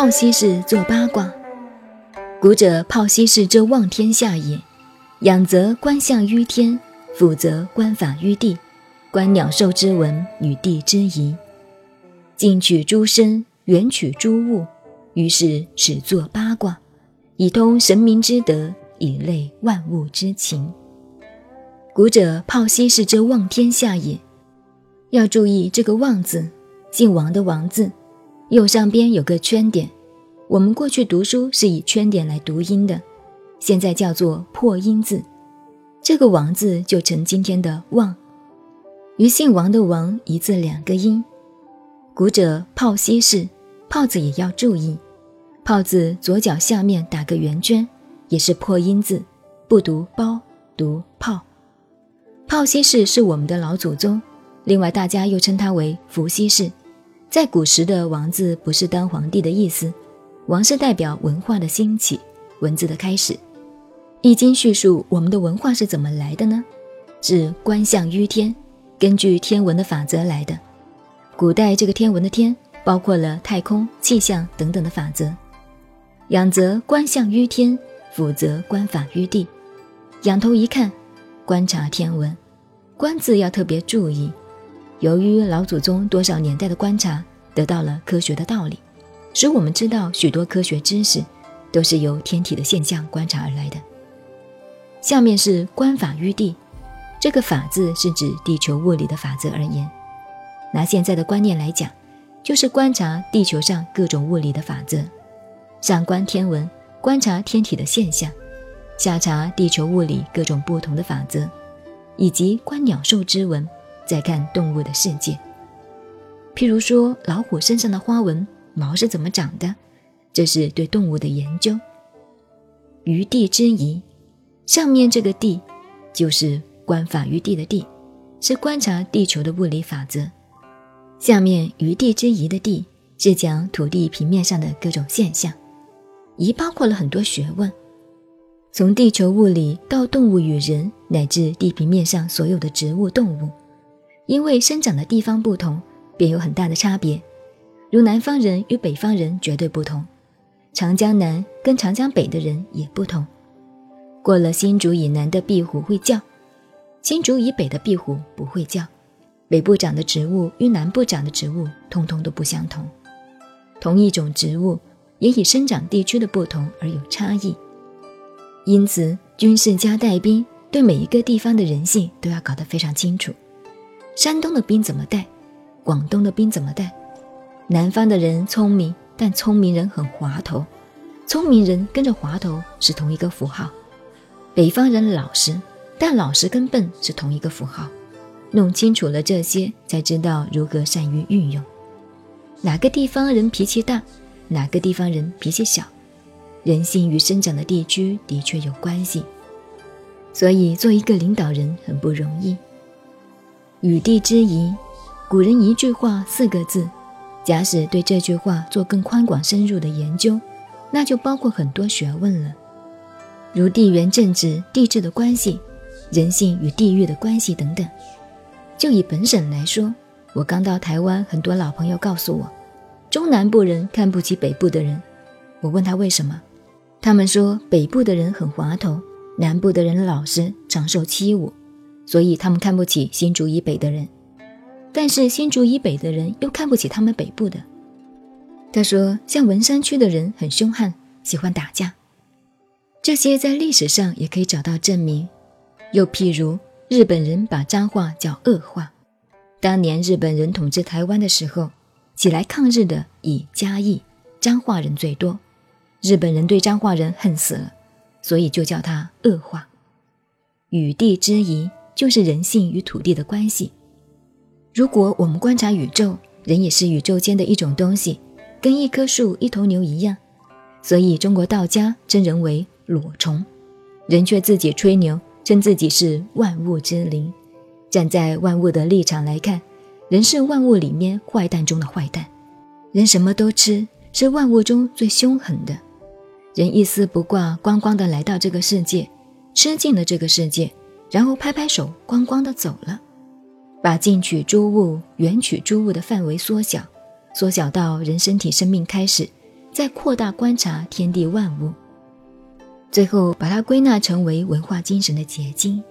泡稀氏作八卦，古者泡稀氏之望天下也。仰则观象于天，俯则观法于地，观鸟兽之文与地之宜，近取诸身，远取诸物，于是始作八卦，以通神明之德，以类万物之情。古者泡稀氏之望天下也。要注意这个“望”字，姓王的“王”字。右上边有个圈点，我们过去读书是以圈点来读音的，现在叫做破音字。这个“王”字就成今天的“望”。于姓王的“王”一字两个音。古者泡稀氏，泡字也要注意，泡字左脚下面打个圆圈，也是破音字，不读包，读泡。泡稀氏是我们的老祖宗，另外大家又称他为伏羲氏。在古时的“王”字不是当皇帝的意思，“王”是代表文化的兴起，文字的开始。《易经》叙述我们的文化是怎么来的呢？是观象于天，根据天文的法则来的。古代这个天文的“天”包括了太空、气象等等的法则。仰则观象于天，俯则观法于地。仰头一看，观察天文，“观”字要特别注意。由于老祖宗多少年代的观察，得到了科学的道理，使我们知道许多科学知识都是由天体的现象观察而来的。下面是观法于地，这个“法”字是指地球物理的法则而言。拿现在的观念来讲，就是观察地球上各种物理的法则。上观天文，观察天体的现象；下查地球物理各种不同的法则，以及观鸟兽之文。再看动物的世界，譬如说老虎身上的花纹毛是怎么长的，这是对动物的研究。于地之宜，上面这个地就是观法于地的地，是观察地球的物理法则；下面于地之宜的地是讲土地平面上的各种现象，宜包括了很多学问，从地球物理到动物与人，乃至地平面上所有的植物动物。因为生长的地方不同，便有很大的差别。如南方人与北方人绝对不同，长江南跟长江北的人也不同。过了新竹以南的壁虎会叫，新竹以北的壁虎不会叫。北部长的植物与南部长的植物通通都不相同。同一种植物也以生长地区的不同而有差异。因此，军事家带兵，对每一个地方的人性都要搞得非常清楚。山东的兵怎么带？广东的兵怎么带？南方的人聪明，但聪明人很滑头，聪明人跟着滑头是同一个符号。北方人老实，但老实跟笨是同一个符号。弄清楚了这些，才知道如何善于运用。哪个地方人脾气大，哪个地方人脾气小，人性与生长的地区的确有关系。所以做一个领导人很不容易。与地之宜，古人一句话四个字。假使对这句话做更宽广深入的研究，那就包括很多学问了，如地缘政治、地质的关系，人性与地域的关系等等。就以本省来说，我刚到台湾，很多老朋友告诉我，中南部人看不起北部的人。我问他为什么，他们说北部的人很滑头，南部的人老实，常受欺侮。所以他们看不起新竹以北的人，但是新竹以北的人又看不起他们北部的。他说，像文山区的人很凶悍，喜欢打架，这些在历史上也可以找到证明。又譬如日本人把脏话叫恶话，当年日本人统治台湾的时候，起来抗日的以嘉义彰化人最多，日本人对彰化人恨死了，所以就叫他恶化。与地之宜。就是人性与土地的关系。如果我们观察宇宙，人也是宇宙间的一种东西，跟一棵树、一头牛一样。所以中国道家称人为裸虫，人却自己吹牛，称自己是万物之灵。站在万物的立场来看，人是万物里面坏蛋中的坏蛋。人什么都吃，是万物中最凶狠的。人一丝不挂，光光的来到这个世界，吃尽了这个世界。然后拍拍手，光光的走了，把近取诸物、远取诸物的范围缩小，缩小到人身体生命开始，再扩大观察天地万物，最后把它归纳成为文化精神的结晶。